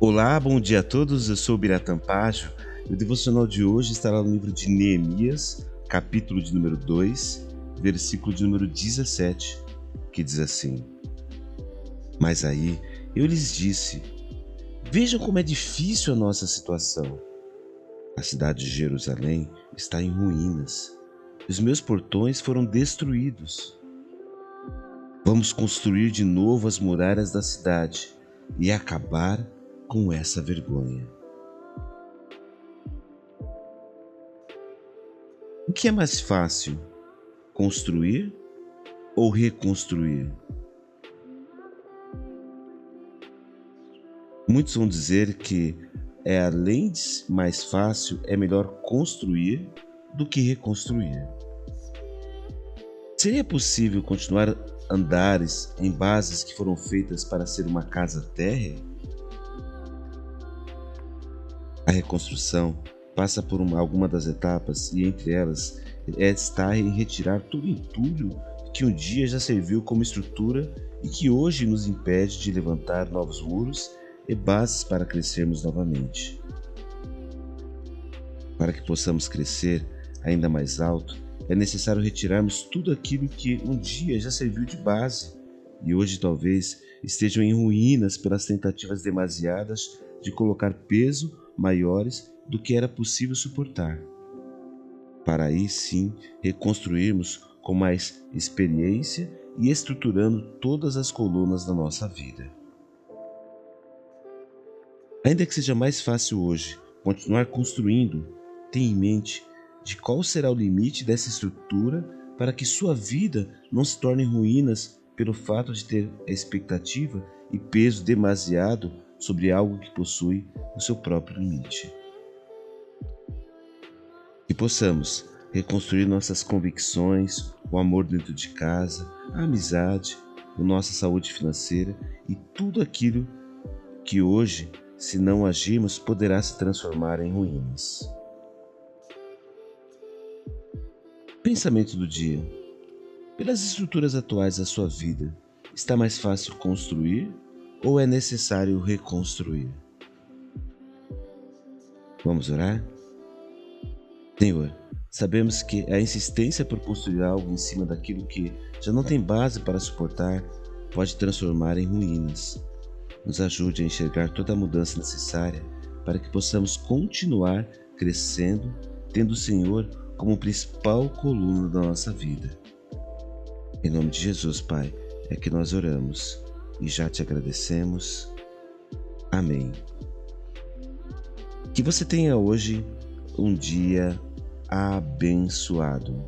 Olá, bom dia a todos. Eu sou o Biratã Pajo o devocional de hoje estará no livro de Neemias, capítulo de número 2, versículo de número 17, que diz assim: Mas aí eu lhes disse: Vejam como é difícil a nossa situação. A cidade de Jerusalém está em ruínas. Os meus portões foram destruídos. Vamos construir de novo as muralhas da cidade e acabar com essa vergonha. O que é mais fácil, construir ou reconstruir? Muitos vão dizer que é além de mais fácil, é melhor construir do que reconstruir. Seria possível continuar andares em bases que foram feitas para ser uma casa térrea? Reconstrução passa por uma, alguma das etapas e entre elas é estar em retirar todo entulho que um dia já serviu como estrutura e que hoje nos impede de levantar novos muros e bases para crescermos novamente. Para que possamos crescer ainda mais alto, é necessário retirarmos tudo aquilo que um dia já serviu de base e hoje talvez estejam em ruínas pelas tentativas demasiadas de colocar peso maiores do que era possível suportar. Para aí sim reconstruirmos com mais experiência e estruturando todas as colunas da nossa vida. Ainda que seja mais fácil hoje continuar construindo, tenha em mente de qual será o limite dessa estrutura para que sua vida não se torne ruínas pelo fato de ter a expectativa e peso demasiado sobre algo que possui o seu próprio limite. Que possamos reconstruir nossas convicções, o amor dentro de casa, a amizade, a nossa saúde financeira e tudo aquilo que hoje, se não agirmos, poderá se transformar em ruínas. Pensamento do dia. Pelas estruturas atuais da sua vida, está mais fácil construir ou é necessário reconstruir? Vamos orar? Senhor, sabemos que a insistência por construir algo em cima daquilo que já não tem base para suportar pode transformar em ruínas. Nos ajude a enxergar toda a mudança necessária para que possamos continuar crescendo, tendo o Senhor como principal coluna da nossa vida. Em nome de Jesus, Pai, é que nós oramos e já te agradecemos. Amém. Que você tenha hoje um dia abençoado.